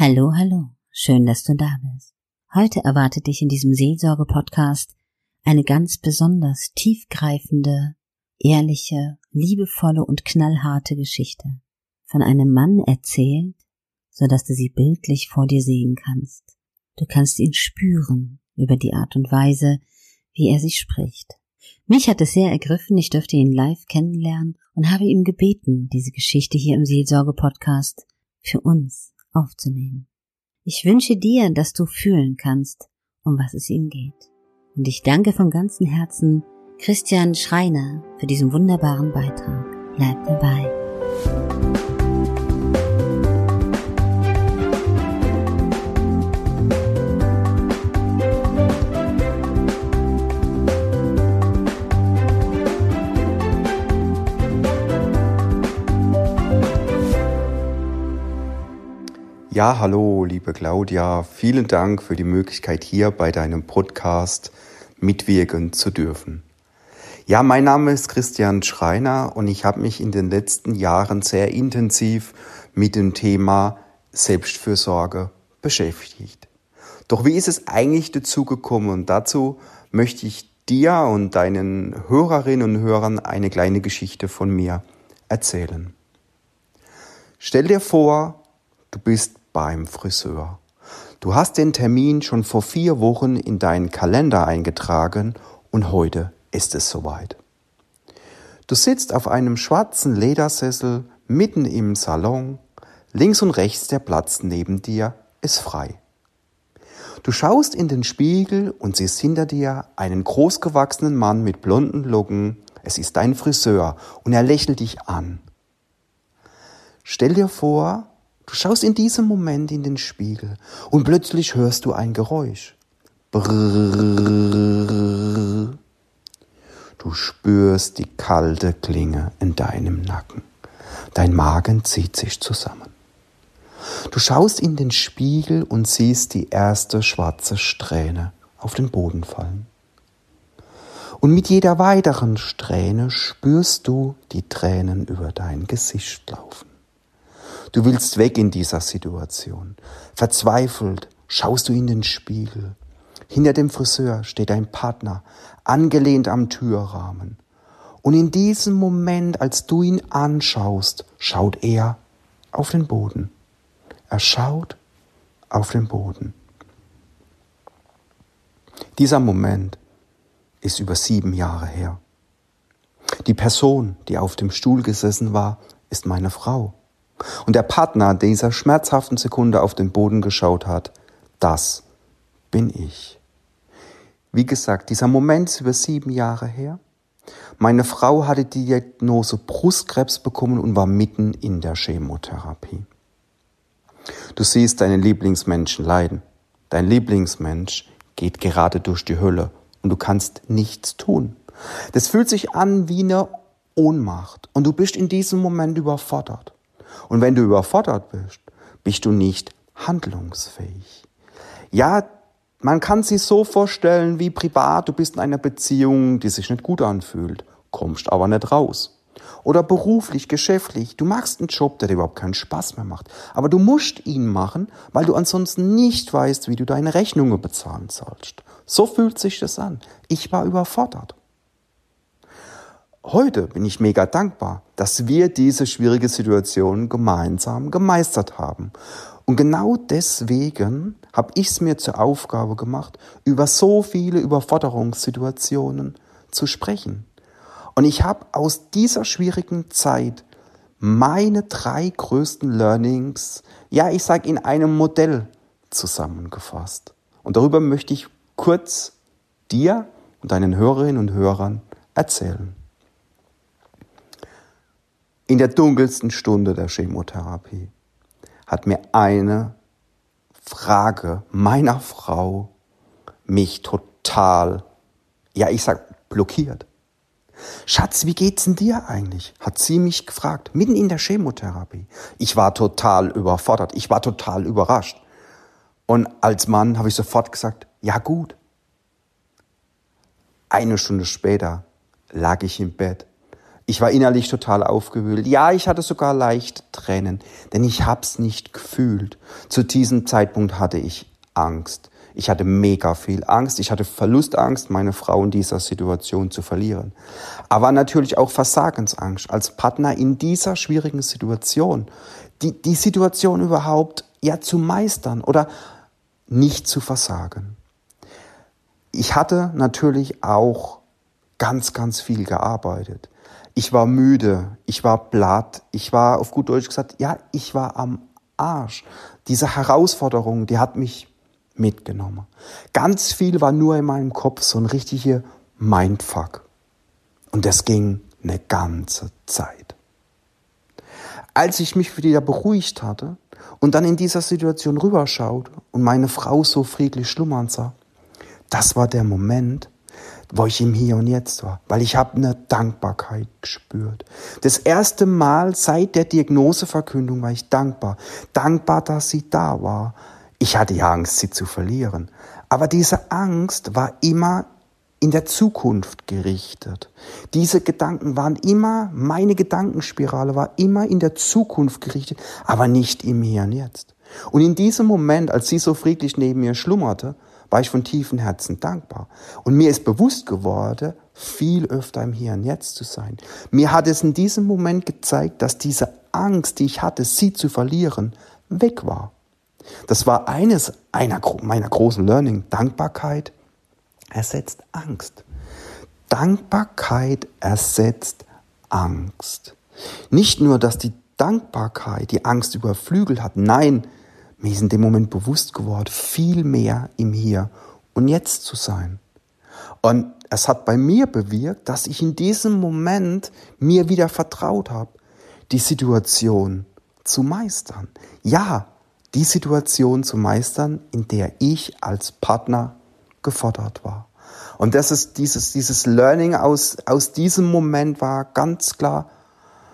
Hallo, hallo. Schön, dass du da bist. Heute erwartet dich in diesem Seelsorge-Podcast eine ganz besonders tiefgreifende, ehrliche, liebevolle und knallharte Geschichte. Von einem Mann erzählt, so dass du sie bildlich vor dir sehen kannst. Du kannst ihn spüren über die Art und Weise, wie er sich spricht. Mich hat es sehr ergriffen, ich dürfte ihn live kennenlernen und habe ihm gebeten, diese Geschichte hier im Seelsorge-Podcast für uns aufzunehmen. Ich wünsche dir, dass du fühlen kannst, um was es ihm geht. Und ich danke von ganzem Herzen Christian Schreiner für diesen wunderbaren Beitrag. Bleib dabei. Ja, hallo, liebe Claudia. Vielen Dank für die Möglichkeit, hier bei deinem Podcast mitwirken zu dürfen. Ja, mein Name ist Christian Schreiner und ich habe mich in den letzten Jahren sehr intensiv mit dem Thema Selbstfürsorge beschäftigt. Doch wie ist es eigentlich dazu gekommen? Und dazu möchte ich dir und deinen Hörerinnen und Hörern eine kleine Geschichte von mir erzählen. Stell dir vor, du bist beim Friseur. Du hast den Termin schon vor vier Wochen in deinen Kalender eingetragen und heute ist es soweit. Du sitzt auf einem schwarzen Ledersessel mitten im Salon, links und rechts der Platz neben dir ist frei. Du schaust in den Spiegel und siehst hinter dir einen großgewachsenen Mann mit blonden Locken. Es ist dein Friseur und er lächelt dich an. Stell dir vor, Du schaust in diesem Moment in den Spiegel und plötzlich hörst du ein Geräusch. Brrrr. Du spürst die kalte Klinge in deinem Nacken. Dein Magen zieht sich zusammen. Du schaust in den Spiegel und siehst die erste schwarze Strähne auf den Boden fallen. Und mit jeder weiteren Strähne spürst du die Tränen über dein Gesicht laufen. Du willst weg in dieser Situation. Verzweifelt schaust du in den Spiegel. Hinter dem Friseur steht ein Partner, angelehnt am Türrahmen. Und in diesem Moment, als du ihn anschaust, schaut er auf den Boden. Er schaut auf den Boden. Dieser Moment ist über sieben Jahre her. Die Person, die auf dem Stuhl gesessen war, ist meine Frau. Und der Partner dieser schmerzhaften Sekunde auf den Boden geschaut hat, das bin ich. Wie gesagt, dieser Moment ist über sieben Jahre her. Meine Frau hatte die Diagnose Brustkrebs bekommen und war mitten in der Chemotherapie. Du siehst deinen Lieblingsmenschen leiden. Dein Lieblingsmensch geht gerade durch die Hölle und du kannst nichts tun. Das fühlt sich an wie eine Ohnmacht und du bist in diesem Moment überfordert. Und wenn du überfordert bist, bist du nicht handlungsfähig. Ja, man kann sich so vorstellen wie privat, du bist in einer Beziehung, die sich nicht gut anfühlt, kommst aber nicht raus. Oder beruflich, geschäftlich, du machst einen Job, der dir überhaupt keinen Spaß mehr macht. Aber du musst ihn machen, weil du ansonsten nicht weißt, wie du deine Rechnungen bezahlen sollst. So fühlt sich das an. Ich war überfordert. Heute bin ich mega dankbar, dass wir diese schwierige Situation gemeinsam gemeistert haben. Und genau deswegen habe ich es mir zur Aufgabe gemacht, über so viele Überforderungssituationen zu sprechen. Und ich habe aus dieser schwierigen Zeit meine drei größten Learnings, ja, ich sage in einem Modell zusammengefasst. Und darüber möchte ich kurz dir und deinen Hörerinnen und Hörern erzählen in der dunkelsten Stunde der Chemotherapie hat mir eine Frage meiner Frau mich total, ja, ich sag, blockiert. Schatz, wie geht's denn dir eigentlich? Hat sie mich gefragt, mitten in der Chemotherapie. Ich war total überfordert, ich war total überrascht. Und als Mann habe ich sofort gesagt, ja gut. Eine Stunde später lag ich im Bett Ich war innerlich total aufgewühlt. Ja, ich hatte sogar leicht Tränen, denn ich hab's nicht gefühlt. Zu diesem Zeitpunkt hatte ich Angst. Ich hatte mega viel Angst. Ich hatte Verlustangst, meine Frau in dieser Situation zu verlieren. Aber natürlich auch Versagensangst als Partner in dieser schwierigen Situation. Die, die Situation überhaupt ja zu meistern oder nicht zu versagen. Ich hatte natürlich auch ganz, ganz viel gearbeitet. Ich war müde, ich war platt, ich war auf gut Deutsch gesagt, ja, ich war am Arsch. Diese Herausforderung, die hat mich mitgenommen. Ganz viel war nur in meinem Kopf so ein richtiger Mindfuck. Und das ging eine ganze Zeit. Als ich mich wieder beruhigt hatte und dann in dieser Situation rüberschaute und meine Frau so friedlich schlummern sah, das war der Moment, wo ich im Hier und Jetzt war, weil ich habe eine Dankbarkeit gespürt. Das erste Mal seit der Diagnoseverkündung war ich dankbar. Dankbar, dass sie da war. Ich hatte ja Angst, sie zu verlieren. Aber diese Angst war immer in der Zukunft gerichtet. Diese Gedanken waren immer, meine Gedankenspirale war immer in der Zukunft gerichtet, aber nicht im Hier und Jetzt. Und in diesem Moment, als sie so friedlich neben mir schlummerte, war ich von tiefem Herzen dankbar. Und mir ist bewusst geworden, viel öfter im Hier und Jetzt zu sein. Mir hat es in diesem Moment gezeigt, dass diese Angst, die ich hatte, sie zu verlieren, weg war. Das war eines einer meiner großen Learning. Dankbarkeit ersetzt Angst. Dankbarkeit ersetzt Angst. Nicht nur, dass die Dankbarkeit die Angst überflügelt hat, nein, mir ist in dem Moment bewusst geworden, viel mehr im Hier und Jetzt zu sein. Und es hat bei mir bewirkt, dass ich in diesem Moment mir wieder vertraut habe, die Situation zu meistern. Ja, die Situation zu meistern, in der ich als Partner gefordert war. Und das ist dieses, dieses Learning aus, aus diesem Moment war ganz klar,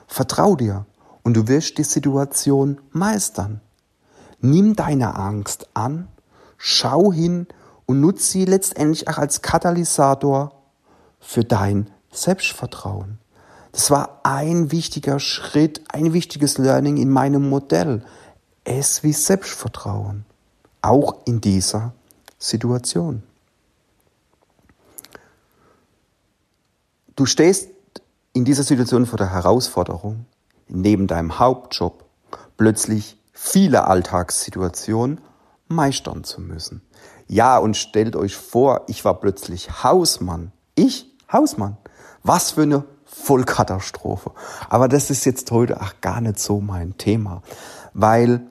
vertrau dir und du wirst die Situation meistern. Nimm deine Angst an, schau hin und nutze sie letztendlich auch als Katalysator für dein Selbstvertrauen. Das war ein wichtiger Schritt, ein wichtiges Learning in meinem Modell. Es wie Selbstvertrauen, auch in dieser Situation. Du stehst in dieser Situation vor der Herausforderung, neben deinem Hauptjob plötzlich viele Alltagssituationen meistern zu müssen. Ja, und stellt euch vor, ich war plötzlich Hausmann. Ich, Hausmann. Was für eine Vollkatastrophe. Aber das ist jetzt heute auch gar nicht so mein Thema, weil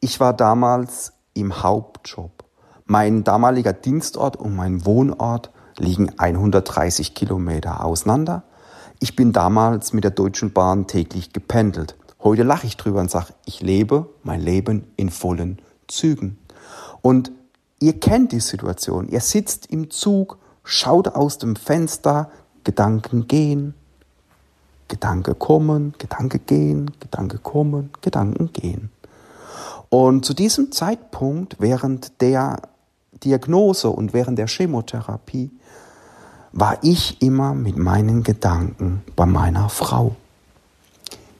ich war damals im Hauptjob. Mein damaliger Dienstort und mein Wohnort liegen 130 Kilometer auseinander. Ich bin damals mit der Deutschen Bahn täglich gependelt. Heute lache ich drüber und sage, ich lebe mein Leben in vollen Zügen. Und ihr kennt die Situation. Ihr sitzt im Zug, schaut aus dem Fenster, Gedanken gehen, Gedanke kommen, Gedanke gehen, Gedanke kommen, Gedanken gehen. Und zu diesem Zeitpunkt, während der Diagnose und während der Chemotherapie, war ich immer mit meinen Gedanken bei meiner Frau.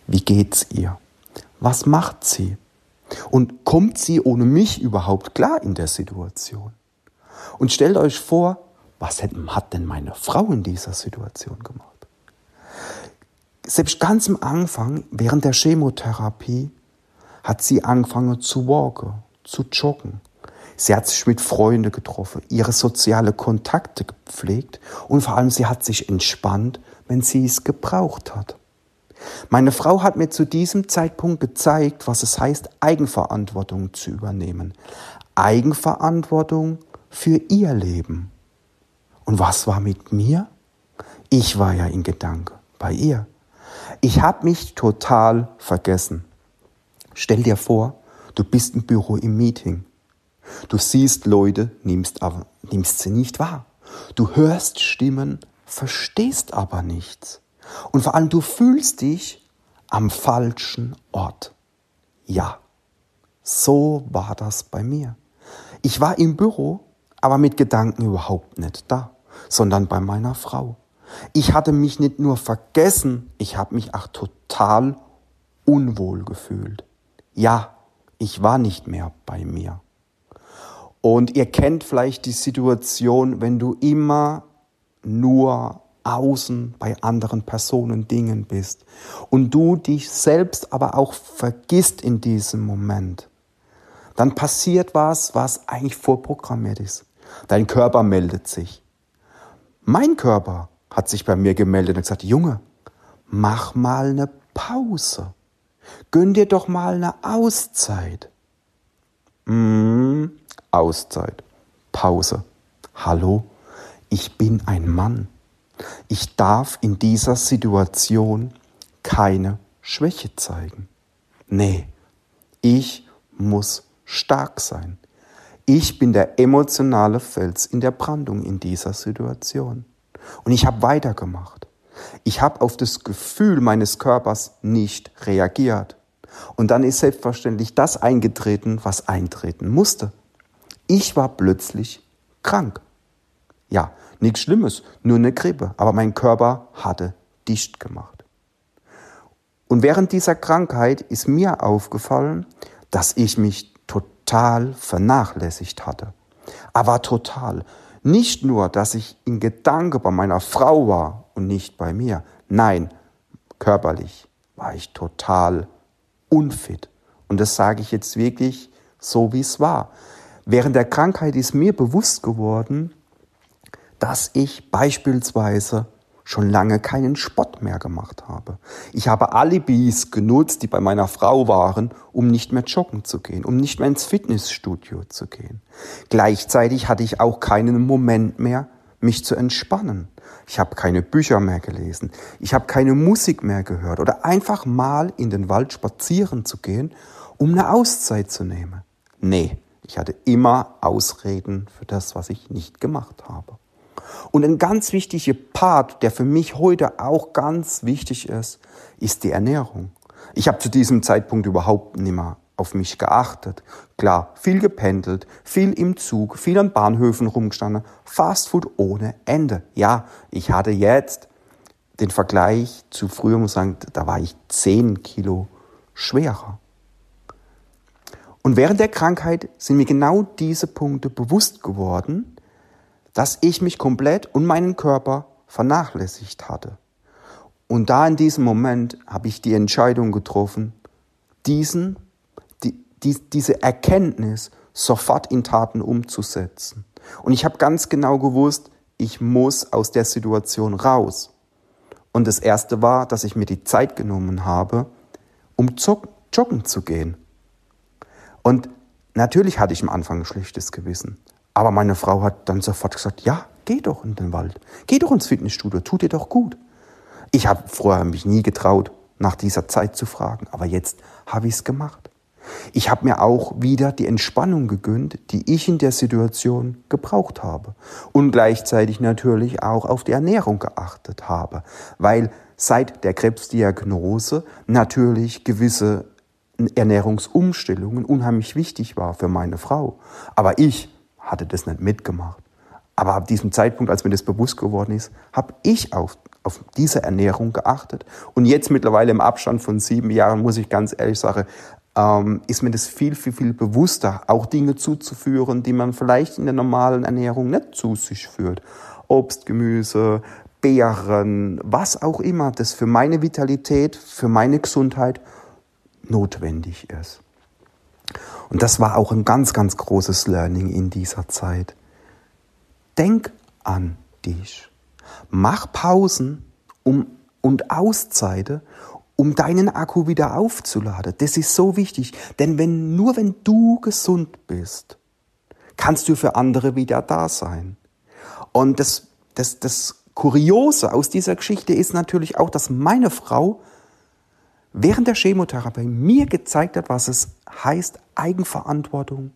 Wie geht's ihr? Was macht sie? Und kommt sie ohne mich überhaupt klar in der Situation? Und stellt euch vor, was hat denn meine Frau in dieser Situation gemacht? Selbst ganz am Anfang, während der Chemotherapie, hat sie angefangen zu walken, zu joggen. Sie hat sich mit Freunden getroffen, ihre soziale Kontakte gepflegt und vor allem sie hat sich entspannt, wenn sie es gebraucht hat. Meine Frau hat mir zu diesem Zeitpunkt gezeigt, was es heißt, Eigenverantwortung zu übernehmen. Eigenverantwortung für ihr Leben. Und was war mit mir? Ich war ja in Gedanke bei ihr. Ich habe mich total vergessen. Stell dir vor, du bist im Büro im Meeting. Du siehst Leute, nimmst, aber, nimmst sie nicht wahr. Du hörst Stimmen, verstehst aber nichts. Und vor allem, du fühlst dich am falschen Ort. Ja, so war das bei mir. Ich war im Büro, aber mit Gedanken überhaupt nicht da, sondern bei meiner Frau. Ich hatte mich nicht nur vergessen, ich habe mich auch total unwohl gefühlt. Ja, ich war nicht mehr bei mir. Und ihr kennt vielleicht die Situation, wenn du immer nur außen bei anderen Personen, Dingen bist und du dich selbst aber auch vergisst in diesem Moment, dann passiert was, was eigentlich vorprogrammiert ist. Dein Körper meldet sich. Mein Körper hat sich bei mir gemeldet und gesagt, Junge, mach mal eine Pause. Gönn dir doch mal eine Auszeit. Mm, Auszeit. Pause. Hallo, ich bin ein Mann. Ich darf in dieser Situation keine Schwäche zeigen. Nee, ich muss stark sein. Ich bin der emotionale Fels in der Brandung in dieser Situation. Und ich habe weitergemacht. Ich habe auf das Gefühl meines Körpers nicht reagiert. Und dann ist selbstverständlich das eingetreten, was eintreten musste. Ich war plötzlich krank. Ja, nichts Schlimmes, nur eine Grippe, aber mein Körper hatte dicht gemacht. Und während dieser Krankheit ist mir aufgefallen, dass ich mich total vernachlässigt hatte. Aber total. Nicht nur, dass ich in Gedanke bei meiner Frau war und nicht bei mir. Nein, körperlich war ich total unfit. Und das sage ich jetzt wirklich so, wie es war. Während der Krankheit ist mir bewusst geworden, dass ich beispielsweise schon lange keinen Spott mehr gemacht habe. Ich habe Alibis genutzt, die bei meiner Frau waren, um nicht mehr joggen zu gehen, um nicht mehr ins Fitnessstudio zu gehen. Gleichzeitig hatte ich auch keinen Moment mehr, mich zu entspannen. Ich habe keine Bücher mehr gelesen, ich habe keine Musik mehr gehört oder einfach mal in den Wald spazieren zu gehen, um eine Auszeit zu nehmen. Nee, ich hatte immer Ausreden für das, was ich nicht gemacht habe. Und ein ganz wichtiger Part, der für mich heute auch ganz wichtig ist, ist die Ernährung. Ich habe zu diesem Zeitpunkt überhaupt nicht mehr auf mich geachtet. Klar, viel gependelt, viel im Zug, viel an Bahnhöfen rumgestanden, Fastfood ohne Ende. Ja, ich hatte jetzt den Vergleich zu früher, muss sagen, da war ich zehn Kilo schwerer. Und während der Krankheit sind mir genau diese Punkte bewusst geworden, dass ich mich komplett und meinen Körper vernachlässigt hatte. Und da in diesem Moment habe ich die Entscheidung getroffen, diesen, die, die, diese Erkenntnis sofort in Taten umzusetzen. Und ich habe ganz genau gewusst, ich muss aus der Situation raus. Und das Erste war, dass ich mir die Zeit genommen habe, um joggen zu gehen. Und natürlich hatte ich am Anfang ein schlechtes Gewissen. Aber meine Frau hat dann sofort gesagt, ja, geh doch in den Wald. Geh doch ins Fitnessstudio, tut dir doch gut. Ich habe vorher mich nie getraut, nach dieser Zeit zu fragen, aber jetzt habe ich es gemacht. Ich habe mir auch wieder die Entspannung gegönnt, die ich in der Situation gebraucht habe. Und gleichzeitig natürlich auch auf die Ernährung geachtet habe, weil seit der Krebsdiagnose natürlich gewisse Ernährungsumstellungen unheimlich wichtig war für meine Frau. Aber ich hatte das nicht mitgemacht. Aber ab diesem Zeitpunkt, als mir das bewusst geworden ist, habe ich auf, auf diese Ernährung geachtet. Und jetzt mittlerweile im Abstand von sieben Jahren, muss ich ganz ehrlich sagen, ähm, ist mir das viel, viel, viel bewusster, auch Dinge zuzuführen, die man vielleicht in der normalen Ernährung nicht zu sich führt. Obst, Gemüse, Beeren, was auch immer, das für meine Vitalität, für meine Gesundheit notwendig ist. Und das war auch ein ganz, ganz großes Learning in dieser Zeit. Denk an dich. Mach Pausen um, und Auszeiten, um deinen Akku wieder aufzuladen. Das ist so wichtig. Denn wenn, nur wenn du gesund bist, kannst du für andere wieder da sein. Und das, das, das Kuriose aus dieser Geschichte ist natürlich auch, dass meine Frau während der Chemotherapie mir gezeigt hat, was es heißt, Eigenverantwortung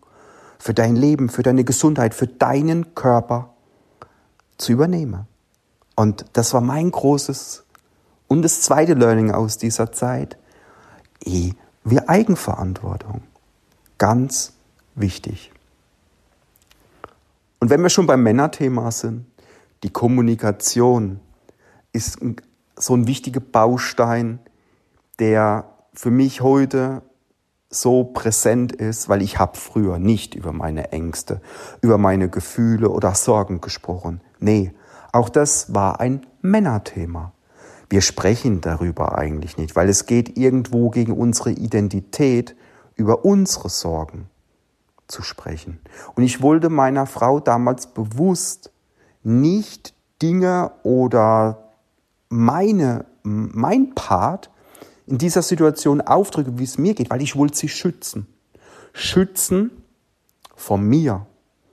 für dein Leben, für deine Gesundheit, für deinen Körper zu übernehmen. Und das war mein großes und das zweite Learning aus dieser Zeit. Eh, wir Eigenverantwortung. Ganz wichtig. Und wenn wir schon beim Männerthema sind, die Kommunikation ist so ein wichtiger Baustein, der für mich heute so präsent ist, weil ich habe früher nicht über meine Ängste, über meine Gefühle oder Sorgen gesprochen. Nee, auch das war ein Männerthema. Wir sprechen darüber eigentlich nicht, weil es geht irgendwo gegen unsere Identität, über unsere Sorgen zu sprechen. Und ich wollte meiner Frau damals bewusst nicht Dinge oder meine, mein Part in dieser Situation aufdrücke, wie es mir geht, weil ich wollte sie schützen. Schützen vor mir,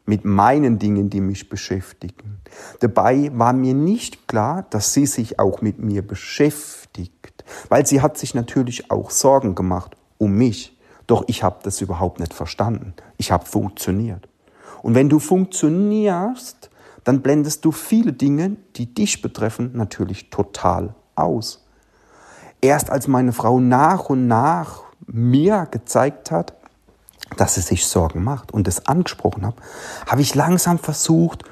mit meinen Dingen, die mich beschäftigen. Dabei war mir nicht klar, dass sie sich auch mit mir beschäftigt, weil sie hat sich natürlich auch Sorgen gemacht um mich. Doch ich habe das überhaupt nicht verstanden. Ich habe funktioniert. Und wenn du funktionierst, dann blendest du viele Dinge, die dich betreffen, natürlich total aus. Erst als meine Frau nach und nach mir gezeigt hat, dass sie sich Sorgen macht und es angesprochen habe, habe ich langsam versucht,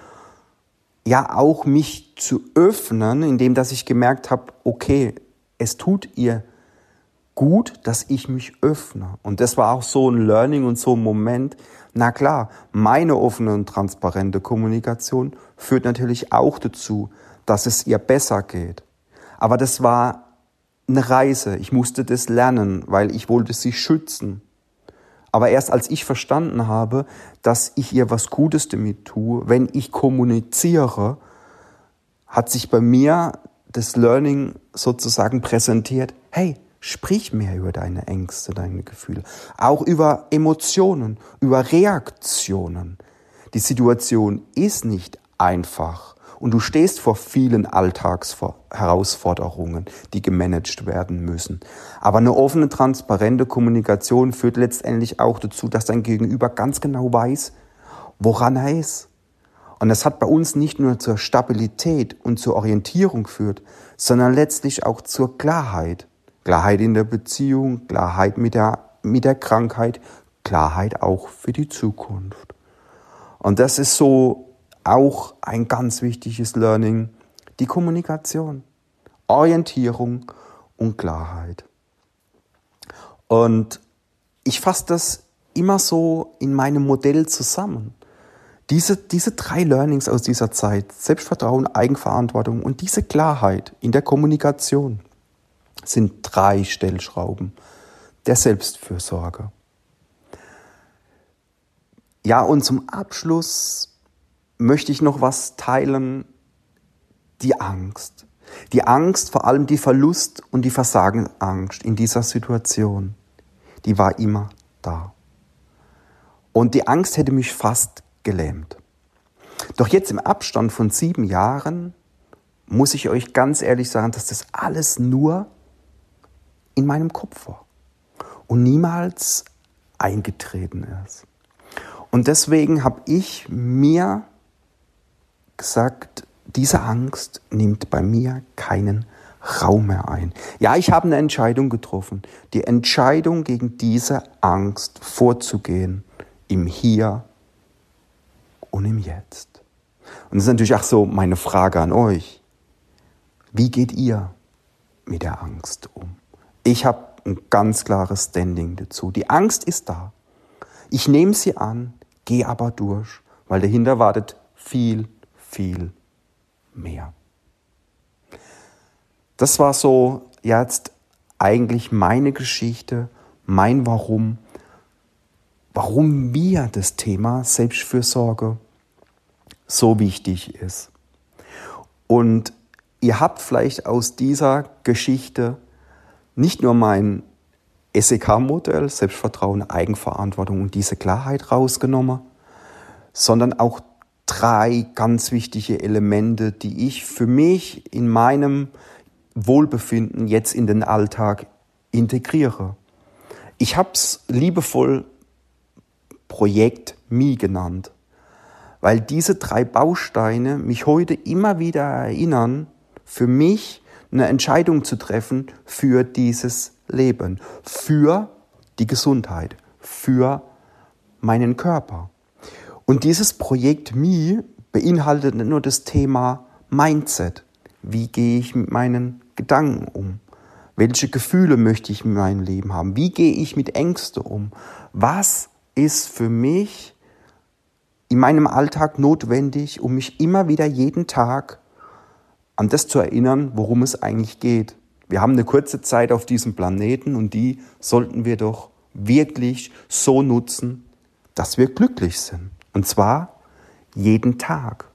ja auch mich zu öffnen, indem dass ich gemerkt habe, okay, es tut ihr gut, dass ich mich öffne. Und das war auch so ein Learning und so ein Moment. Na klar, meine offene und transparente Kommunikation führt natürlich auch dazu, dass es ihr besser geht. Aber das war eine Reise. Ich musste das lernen, weil ich wollte sie schützen. Aber erst als ich verstanden habe, dass ich ihr was Gutes damit tue, wenn ich kommuniziere, hat sich bei mir das Learning sozusagen präsentiert. Hey, Sprich mehr über deine Ängste, deine Gefühle, auch über Emotionen, über Reaktionen. Die Situation ist nicht einfach und du stehst vor vielen Alltagsherausforderungen, die gemanagt werden müssen. Aber eine offene, transparente Kommunikation führt letztendlich auch dazu, dass dein Gegenüber ganz genau weiß, woran er ist. Und das hat bei uns nicht nur zur Stabilität und zur Orientierung geführt, sondern letztlich auch zur Klarheit. Klarheit in der Beziehung, Klarheit mit der, mit der Krankheit, Klarheit auch für die Zukunft. Und das ist so auch ein ganz wichtiges Learning, die Kommunikation, Orientierung und Klarheit. Und ich fasse das immer so in meinem Modell zusammen. Diese, diese drei Learnings aus dieser Zeit, Selbstvertrauen, Eigenverantwortung und diese Klarheit in der Kommunikation, sind drei Stellschrauben der Selbstfürsorge. Ja, und zum Abschluss möchte ich noch was teilen, die Angst. Die Angst, vor allem die Verlust und die Versagensangst in dieser Situation, die war immer da. Und die Angst hätte mich fast gelähmt. Doch jetzt im Abstand von sieben Jahren muss ich euch ganz ehrlich sagen, dass das alles nur in meinem Kopf war und niemals eingetreten ist. Und deswegen habe ich mir gesagt, diese Angst nimmt bei mir keinen Raum mehr ein. Ja, ich habe eine Entscheidung getroffen. Die Entscheidung gegen diese Angst vorzugehen im Hier und im Jetzt. Und das ist natürlich auch so meine Frage an euch. Wie geht ihr mit der Angst um? Ich habe ein ganz klares Standing dazu. Die Angst ist da. Ich nehme sie an, gehe aber durch, weil dahinter wartet viel, viel mehr. Das war so jetzt eigentlich meine Geschichte, mein Warum, warum mir das Thema Selbstfürsorge so wichtig ist. Und ihr habt vielleicht aus dieser Geschichte nicht nur mein SEK-Modell, Selbstvertrauen, Eigenverantwortung und diese Klarheit rausgenommen, sondern auch drei ganz wichtige Elemente, die ich für mich in meinem Wohlbefinden jetzt in den Alltag integriere. Ich habe es liebevoll Projekt Mi genannt, weil diese drei Bausteine mich heute immer wieder erinnern, für mich eine Entscheidung zu treffen für dieses Leben, für die Gesundheit, für meinen Körper. Und dieses Projekt Me beinhaltet nicht nur das Thema Mindset. wie gehe ich mit meinen Gedanken um? Welche Gefühle möchte ich in meinem Leben haben? Wie gehe ich mit Ängsten um? Was ist für mich in meinem Alltag notwendig, um mich immer wieder jeden Tag an das zu erinnern, worum es eigentlich geht? Wir haben eine kurze Zeit auf diesem Planeten und die sollten wir doch wirklich so nutzen, dass wir glücklich sind. Und zwar jeden Tag.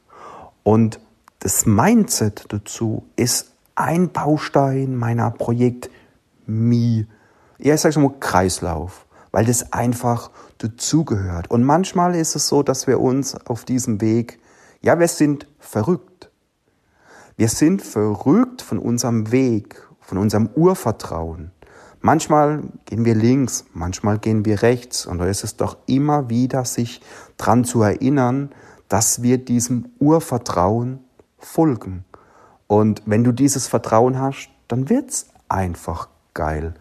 Und das Mindset dazu ist ein Baustein meiner Projekt Mi. Ja, ich sage schon mal Kreislauf, weil das einfach dazugehört. Und manchmal ist es so, dass wir uns auf diesem Weg, ja, wir sind verrückt. Wir sind verrückt von unserem Weg, von unserem Urvertrauen. Manchmal gehen wir links, manchmal gehen wir rechts. Und da ist es doch immer wieder, sich dran zu erinnern, dass wir diesem Urvertrauen folgen. Und wenn du dieses Vertrauen hast, dann wird's einfach geil.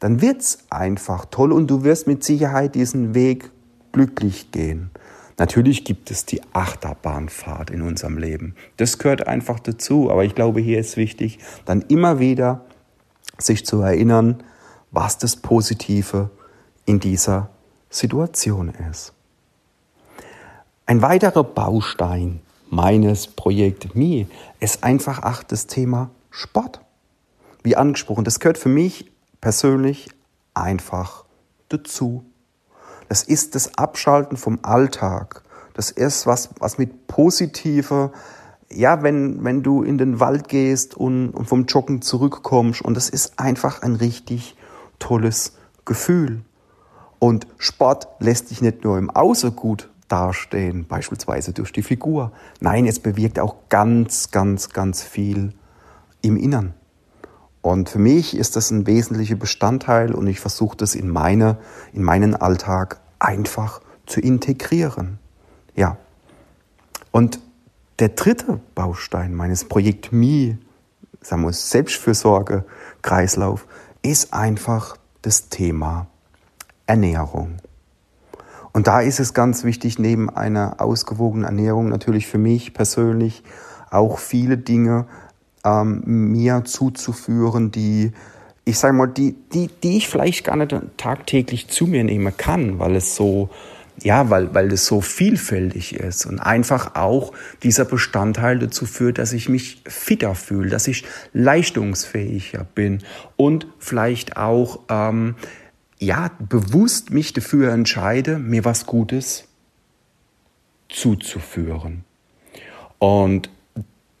Dann wird's einfach toll und du wirst mit Sicherheit diesen Weg glücklich gehen. Natürlich gibt es die Achterbahnfahrt in unserem Leben. Das gehört einfach dazu. Aber ich glaube, hier ist wichtig, dann immer wieder sich zu erinnern, was das Positive in dieser Situation ist. Ein weiterer Baustein meines Projekt Me ist einfach auch das Thema Sport. Wie angesprochen, das gehört für mich persönlich einfach dazu. Das ist das Abschalten vom Alltag. Das ist was, was mit positiver, ja, wenn, wenn du in den Wald gehst und, und vom Joggen zurückkommst und das ist einfach ein richtig tolles Gefühl. Und Sport lässt dich nicht nur im Außen gut dastehen, beispielsweise durch die Figur. Nein, es bewirkt auch ganz, ganz, ganz viel im Innern. Und für mich ist das ein wesentlicher Bestandteil und ich versuche das in, meine, in meinen Alltag einfach zu integrieren. Ja. Und der dritte Baustein meines Projekt Mi, sagen wir Selbstfürsorge, Kreislauf, ist einfach das Thema Ernährung. Und da ist es ganz wichtig, neben einer ausgewogenen Ernährung natürlich für mich persönlich auch viele Dinge ähm, mir zuzuführen, die ich sage mal, die, die, die ich vielleicht gar nicht tagtäglich zu mir nehmen kann, weil es so, ja, weil, weil es so vielfältig ist und einfach auch dieser Bestandteil dazu führt, dass ich mich fitter fühle, dass ich leistungsfähiger bin und vielleicht auch ähm, ja, bewusst mich dafür entscheide, mir was Gutes zuzuführen. Und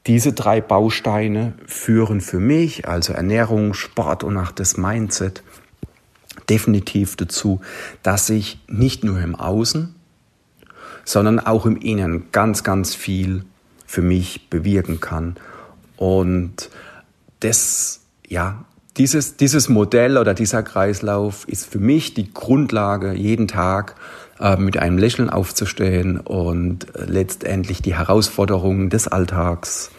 diese drei Bausteine führen für mich, also Ernährung, Sport und auch das Mindset, definitiv dazu, dass ich nicht nur im Außen, sondern auch im Innen ganz, ganz viel für mich bewirken kann. Und das, ja, dieses, dieses Modell oder dieser Kreislauf ist für mich die Grundlage, jeden Tag äh, mit einem Lächeln aufzustehen und letztendlich die Herausforderungen des Alltags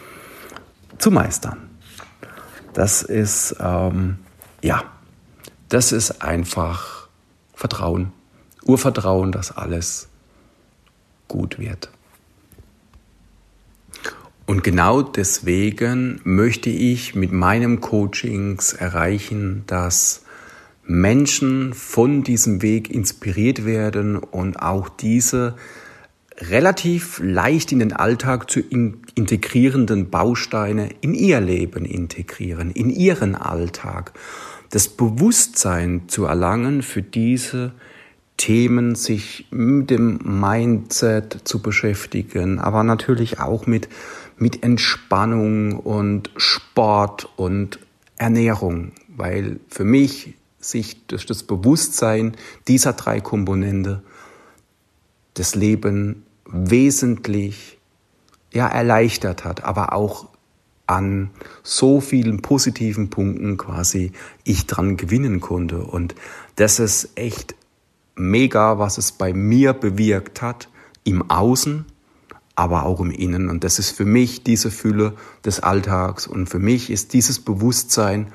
zu meistern. Das ist, ähm, ja, das ist einfach Vertrauen, Urvertrauen, dass alles gut wird. Und genau deswegen möchte ich mit meinem Coachings erreichen, dass Menschen von diesem Weg inspiriert werden und auch diese relativ leicht in den Alltag zu integrierenden Bausteine in ihr Leben integrieren, in ihren Alltag. Das Bewusstsein zu erlangen für diese Themen, sich mit dem Mindset zu beschäftigen, aber natürlich auch mit mit Entspannung und Sport und Ernährung, weil für mich sich durch das Bewusstsein dieser drei Komponente das Leben wesentlich ja, erleichtert hat, aber auch an so vielen positiven Punkten quasi ich dran gewinnen konnte. Und das ist echt mega, was es bei mir bewirkt hat, im Außen, aber auch im Innen. Und das ist für mich diese Fülle des Alltags. Und für mich ist dieses Bewusstsein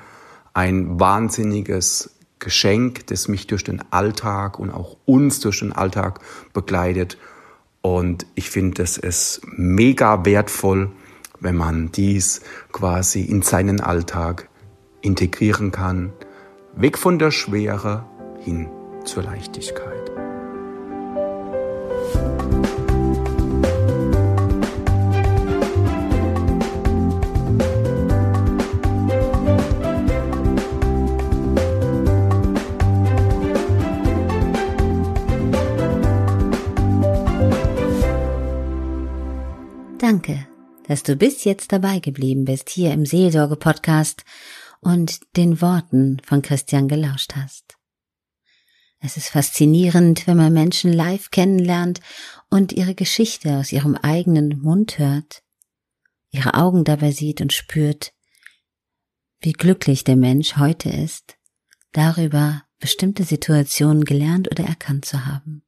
ein wahnsinniges Geschenk, das mich durch den Alltag und auch uns durch den Alltag begleitet. Und ich finde, das ist mega wertvoll, wenn man dies quasi in seinen Alltag integrieren kann, weg von der Schwere hin zur Leichtigkeit. Dass du bis jetzt dabei geblieben bist hier im Seelsorge-Podcast und den Worten von Christian gelauscht hast. Es ist faszinierend, wenn man Menschen live kennenlernt und ihre Geschichte aus ihrem eigenen Mund hört, ihre Augen dabei sieht und spürt, wie glücklich der Mensch heute ist, darüber bestimmte Situationen gelernt oder erkannt zu haben.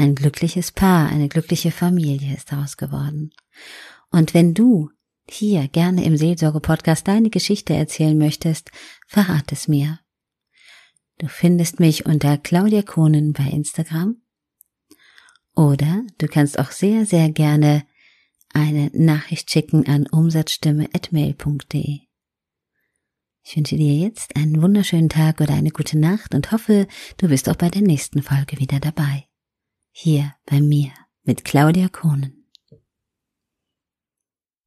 Ein glückliches Paar, eine glückliche Familie ist daraus geworden. Und wenn du hier gerne im Seelsorge-Podcast deine Geschichte erzählen möchtest, verrat es mir. Du findest mich unter Claudia Kohnen bei Instagram. Oder du kannst auch sehr, sehr gerne eine Nachricht schicken an umsatzstimme.mail.de. Ich wünsche dir jetzt einen wunderschönen Tag oder eine gute Nacht und hoffe, du bist auch bei der nächsten Folge wieder dabei hier bei mir mit Claudia Kohnen.